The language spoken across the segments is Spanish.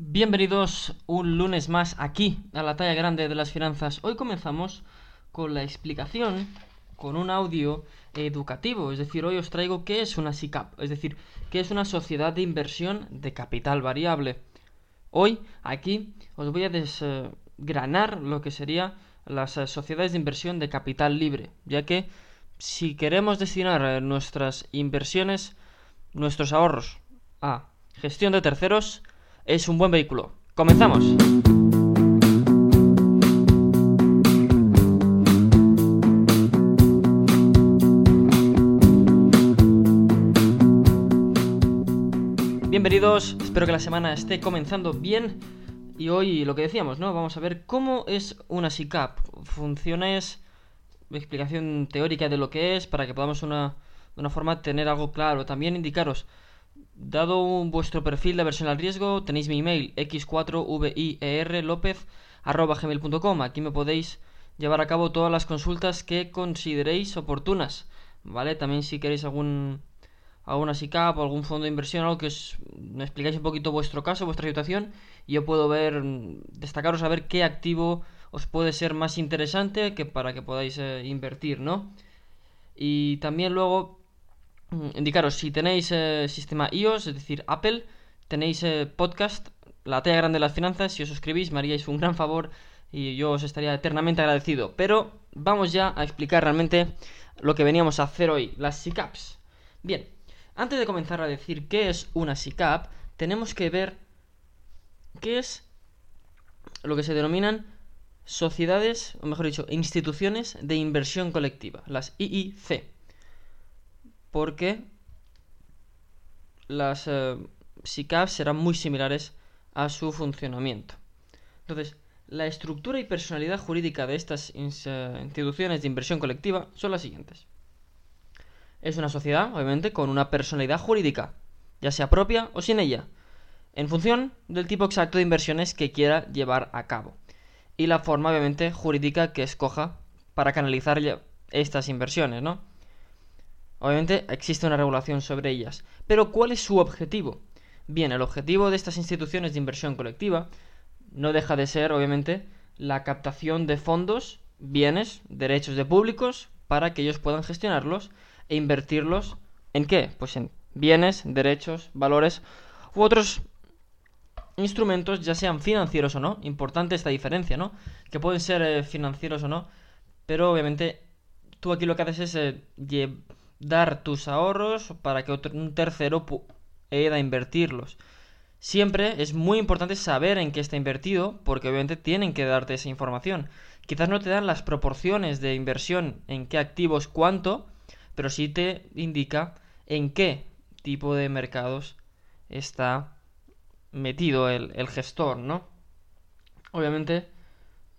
Bienvenidos un lunes más aquí a la talla grande de las finanzas. Hoy comenzamos con la explicación con un audio educativo, es decir, hoy os traigo qué es una SICAP, es decir, qué es una sociedad de inversión de capital variable. Hoy aquí os voy a desgranar lo que sería las sociedades de inversión de capital libre, ya que si queremos destinar nuestras inversiones, nuestros ahorros a gestión de terceros, es un buen vehículo. ¡Comenzamos! Bienvenidos, espero que la semana esté comenzando bien. Y hoy lo que decíamos, ¿no? Vamos a ver cómo es una SICAP. Funciones, explicación teórica de lo que es, para que podamos una, de una forma tener algo claro. También indicaros Dado vuestro perfil de versión al riesgo, tenéis mi email x4vierlopez.com. Aquí me podéis llevar a cabo todas las consultas que consideréis oportunas. ¿Vale? También si queréis algún alguna SICAP o algún fondo de inversión, algo que os me explicáis un poquito vuestro caso, vuestra situación, y yo puedo ver, destacaros a ver qué activo os puede ser más interesante que para que podáis eh, invertir, ¿no? Y también luego indicaros, si tenéis eh, sistema iOS, es decir, Apple, tenéis eh, podcast, La talla grande de las finanzas, si os suscribís me haríais un gran favor y yo os estaría eternamente agradecido. Pero vamos ya a explicar realmente lo que veníamos a hacer hoy, las SICAPs. Bien, antes de comenzar a decir qué es una SICAP, tenemos que ver qué es lo que se denominan sociedades, o mejor dicho, instituciones de inversión colectiva, las IIC porque las eh, serán muy similares a su funcionamiento. Entonces, la estructura y personalidad jurídica de estas eh, instituciones de inversión colectiva son las siguientes. Es una sociedad, obviamente, con una personalidad jurídica, ya sea propia o sin ella, en función del tipo exacto de inversiones que quiera llevar a cabo. Y la forma, obviamente, jurídica que escoja para canalizar estas inversiones, ¿no? Obviamente existe una regulación sobre ellas. Pero ¿cuál es su objetivo? Bien, el objetivo de estas instituciones de inversión colectiva no deja de ser, obviamente, la captación de fondos, bienes, derechos de públicos, para que ellos puedan gestionarlos e invertirlos en qué? Pues en bienes, derechos, valores u otros instrumentos, ya sean financieros o no. Importante esta diferencia, ¿no? Que pueden ser eh, financieros o no, pero obviamente tú aquí lo que haces es eh, dar tus ahorros para que otro, un tercero pueda invertirlos. Siempre es muy importante saber en qué está invertido, porque obviamente tienen que darte esa información. Quizás no te dan las proporciones de inversión, en qué activos, cuánto, pero sí te indica en qué tipo de mercados está metido el, el gestor, ¿no? Obviamente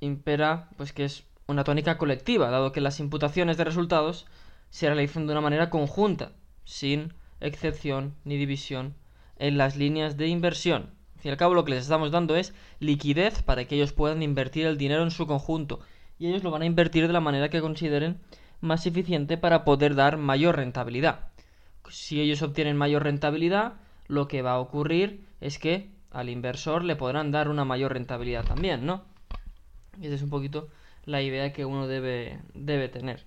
impera pues que es una tónica colectiva, dado que las imputaciones de resultados se realizan de una manera conjunta, sin excepción ni división en las líneas de inversión. Al fin y al cabo lo que les estamos dando es liquidez para que ellos puedan invertir el dinero en su conjunto y ellos lo van a invertir de la manera que consideren más eficiente para poder dar mayor rentabilidad. Si ellos obtienen mayor rentabilidad, lo que va a ocurrir es que al inversor le podrán dar una mayor rentabilidad también, ¿no? Esa es un poquito la idea que uno debe, debe tener.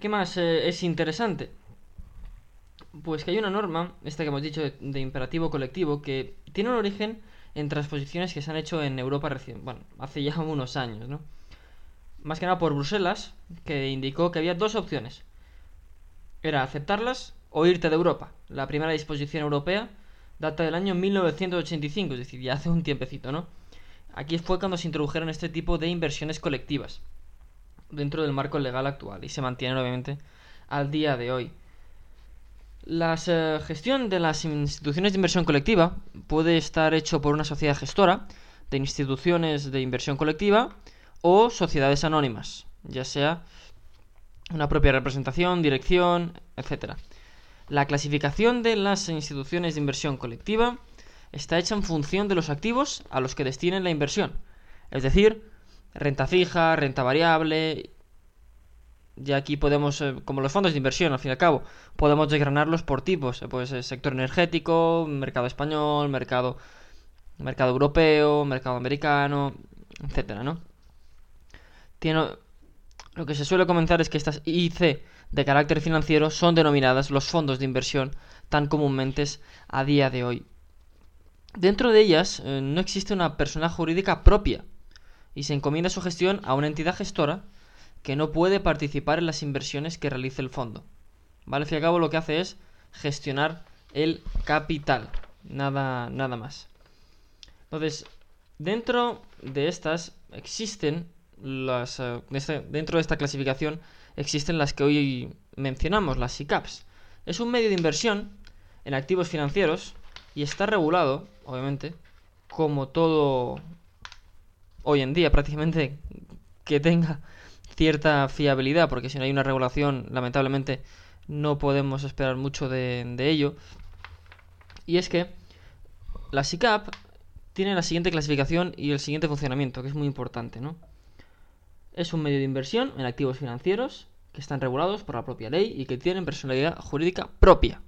¿Qué más eh, es interesante? Pues que hay una norma, esta que hemos dicho de, imperativo colectivo, que tiene un origen en transposiciones que se han hecho en Europa recién, bueno, hace ya unos años, ¿no? Más que nada por Bruselas, que indicó que había dos opciones. Era aceptarlas o irte de Europa. La primera disposición europea data del año 1985, es decir, ya hace un tiempecito, ¿no? Aquí fue cuando se introdujeron este tipo de inversiones colectivas dentro del marco legal actual y se mantienen obviamente al día de hoy. La eh, gestión de las instituciones de inversión colectiva puede estar hecho por una sociedad gestora de instituciones de inversión colectiva o sociedades anónimas, ya sea una propia representación, dirección, etc. La clasificación de las instituciones de inversión colectiva está hecha en función de los activos a los que destinen la inversión, es decir, renta fija, renta variable. Y aquí podemos, eh, como los fondos de inversión, al fin y al cabo, podemos desgranarlos por tipos. Eh, pues el sector energético, mercado español, mercado mercado europeo, mercado americano, etcétera, ¿no? Tiene, lo que se suele comentar es que estas IC de carácter financiero son denominadas los fondos de inversión tan comúnmente a día de hoy. Dentro de ellas eh, no existe una persona jurídica propia y se encomienda su gestión a una entidad gestora que no puede participar en las inversiones que realice el fondo. ¿Vale? Al fin y al cabo lo que hace es gestionar el capital, nada, nada más. Entonces, dentro de estas existen las... Eh, este, dentro de esta clasificación existen las que hoy mencionamos, las SICAPs. Es un medio de inversión en activos financieros y está regulado, obviamente, como todo hoy en día prácticamente que tenga cierta fiabilidad, porque si no hay una regulación, lamentablemente no podemos esperar mucho de, ello. Y es que la SICAP tiene la siguiente clasificación y el siguiente funcionamiento, que es muy importante, ¿no? Es un medio de inversión en activos financieros que están regulados por la propia ley y que tienen personalidad jurídica propia,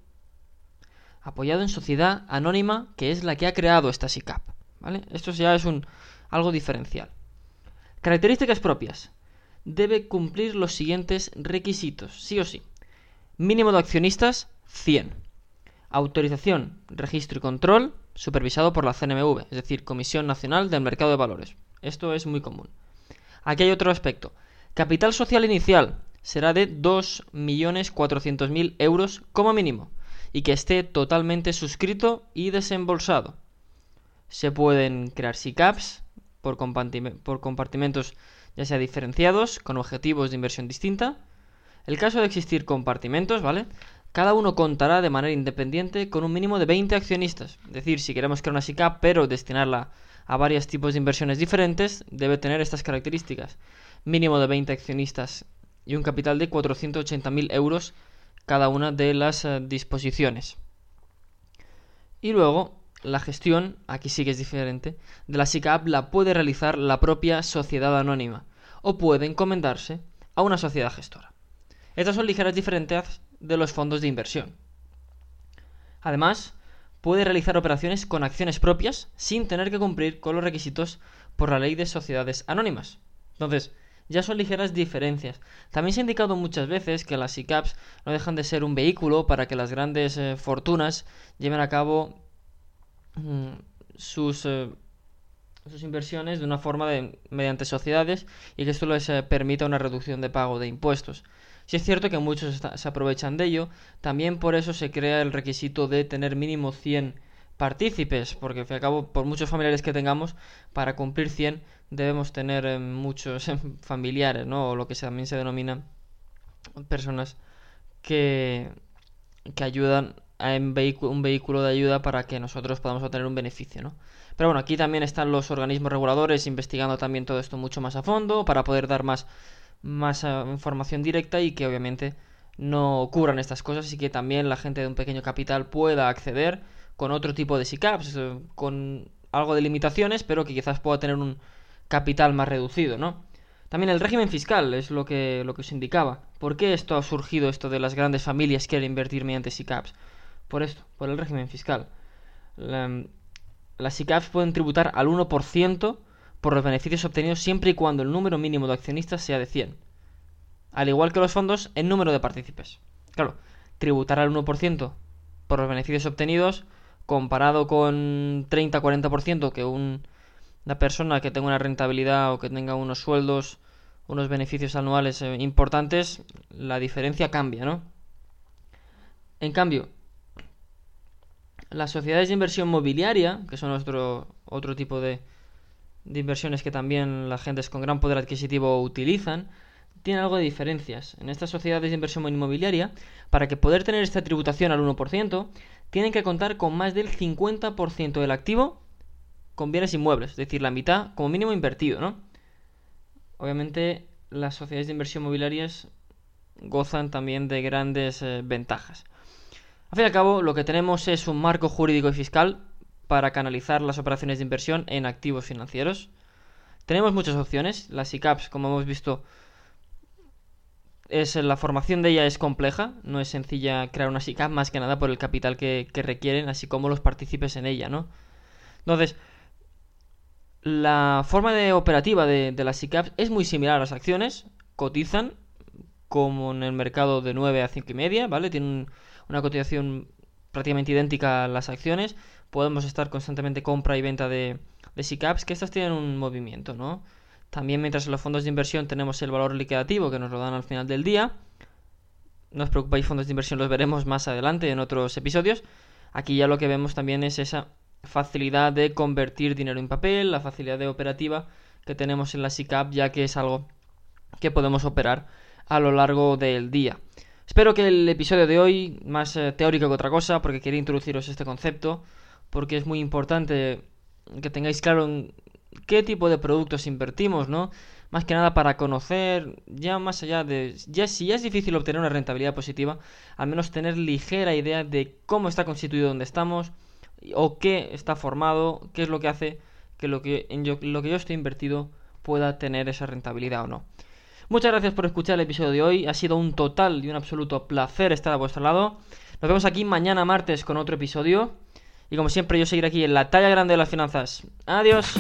apoyado en sociedad anónima que es la que ha creado esta SICAP. ¿vale? Esto ya es un, algo diferencial. Características propias. Debe cumplir los siguientes requisitos, sí o sí. Mínimo de accionistas, 100. Autorización, registro y control, supervisado por la CNMV, es decir, Comisión Nacional del Mercado de Valores. Esto es muy común. Aquí hay otro aspecto. Capital social inicial será de 2.400.000 euros como mínimo y que esté totalmente suscrito y desembolsado. Se pueden crear SICAPs por, por compartimentos ya sea diferenciados, con objetivos de inversión distinta. El caso de existir compartimentos, ¿vale? Cada uno contará de manera independiente con un mínimo de 20 accionistas. Es decir, si queremos crear una SICAP pero destinarla a varios tipos de inversiones diferentes, debe tener estas características. Mínimo de 20 accionistas y un capital de 480.000 euros cada una de las eh, disposiciones. Y luego, la gestión, aquí sí que es diferente, de la SICAP la puede realizar la propia sociedad anónima o puede encomendarse a una sociedad gestora. Estas son ligeras diferencias de los fondos de inversión. Además, puede realizar operaciones con acciones propias sin tener que cumplir con los requisitos por la ley de sociedades anónimas. Entonces, ya son ligeras diferencias. También se ha indicado muchas veces que las ICAPs no dejan de ser un vehículo para que las grandes eh, fortunas lleven a cabo sus, eh, sus inversiones de una forma de, mediante sociedades y que esto les eh, permita una reducción de pago de impuestos. Si es cierto que muchos se aprovechan de ello, también por eso se crea el requisito de tener mínimo 100 partícipes, porque al cabo, por muchos familiares que tengamos, para cumplir 100 debemos tener eh, muchos familiares, ¿no? O lo que también se denomina personas que, que ayudan a un, vehículo de ayuda para que nosotros podamos obtener un beneficio, ¿no? Pero bueno, aquí también están los organismos reguladores investigando también todo esto mucho más a fondo para poder dar más más eh, información directa y que obviamente no ocurran estas cosas y que también la gente de un pequeño capital pueda acceder con otro tipo de SICAPs, eh, con algo de limitaciones, pero que quizás pueda tener un capital más reducido, ¿no? También el régimen fiscal es lo que, lo que os indicaba. ¿Por qué esto ha surgido, esto de las grandes familias quieren invertir mediante SICAPs? Por esto, por el régimen fiscal. las SICAPs pueden tributar al 1% por los beneficios obtenidos siempre y cuando el número mínimo de accionistas sea de 100. Al igual que los fondos, el número de partícipes. Claro, tributar al 1% por los beneficios obtenidos comparado con 30-40% que un, una persona que tenga una rentabilidad o que tenga unos sueldos, unos beneficios anuales eh, importantes, la diferencia cambia, ¿no? En cambio, las sociedades de inversión mobiliaria, que son otro, otro tipo de, inversiones que también la gente con gran poder adquisitivo utilizan, tiene algo de diferencias. En estas sociedades de inversión inmobiliaria, para que poder tener esta tributación al 1%, tienen que contar con más del 50% del activo con bienes inmuebles, es decir, la mitad como mínimo invertido, ¿no? Obviamente las sociedades de inversión inmobiliarias gozan también de grandes eh, ventajas. Al fin y al cabo, lo que tenemos es un marco jurídico y fiscal para canalizar las operaciones de inversión en activos financieros. Tenemos muchas opciones. Las ICAPs, como hemos visto, es, la formación de ella es compleja. No es sencilla crear una SICAP más que nada por el capital que, requieren, así como los partícipes en ella, ¿no? Entonces, La forma de operativa de, las SICAPs es muy similar a las acciones, cotizan como en el mercado de 9 a 5 y media, ¿vale? Tienen una cotización prácticamente idéntica a las acciones. Podemos estar constantemente compra y venta de, de SICAPs, que estas tienen un movimiento, ¿no? También mientras en los fondos de inversión tenemos el valor liquidativo que nos lo dan al final del día. No os preocupéis, fondos de inversión los veremos más adelante en otros episodios. Aquí ya lo que vemos también es esa facilidad de convertir dinero en papel, la facilidad de operativa que tenemos en la SICAP, ya que es algo que podemos operar a lo largo del día. Espero que el episodio de hoy, más eh, teórico que otra cosa, porque quería introduciros este concepto, porque es muy importante que tengáis claro en qué tipo de productos invertimos, ¿no? Más que nada para conocer, ya más allá de... Ya si ya es difícil obtener una rentabilidad positiva, al menos tener ligera idea de cómo está constituido donde estamos, o qué está formado, qué es lo que hace que lo que, en yo, lo que yo estoy invertido pueda tener esa rentabilidad o no. Muchas gracias por escuchar el episodio de hoy. Ha sido un total y un absoluto placer estar a vuestro lado. Nos vemos aquí mañana martes con otro episodio. Y como siempre, yo seguiré aquí en la talla grande de las finanzas. Adiós.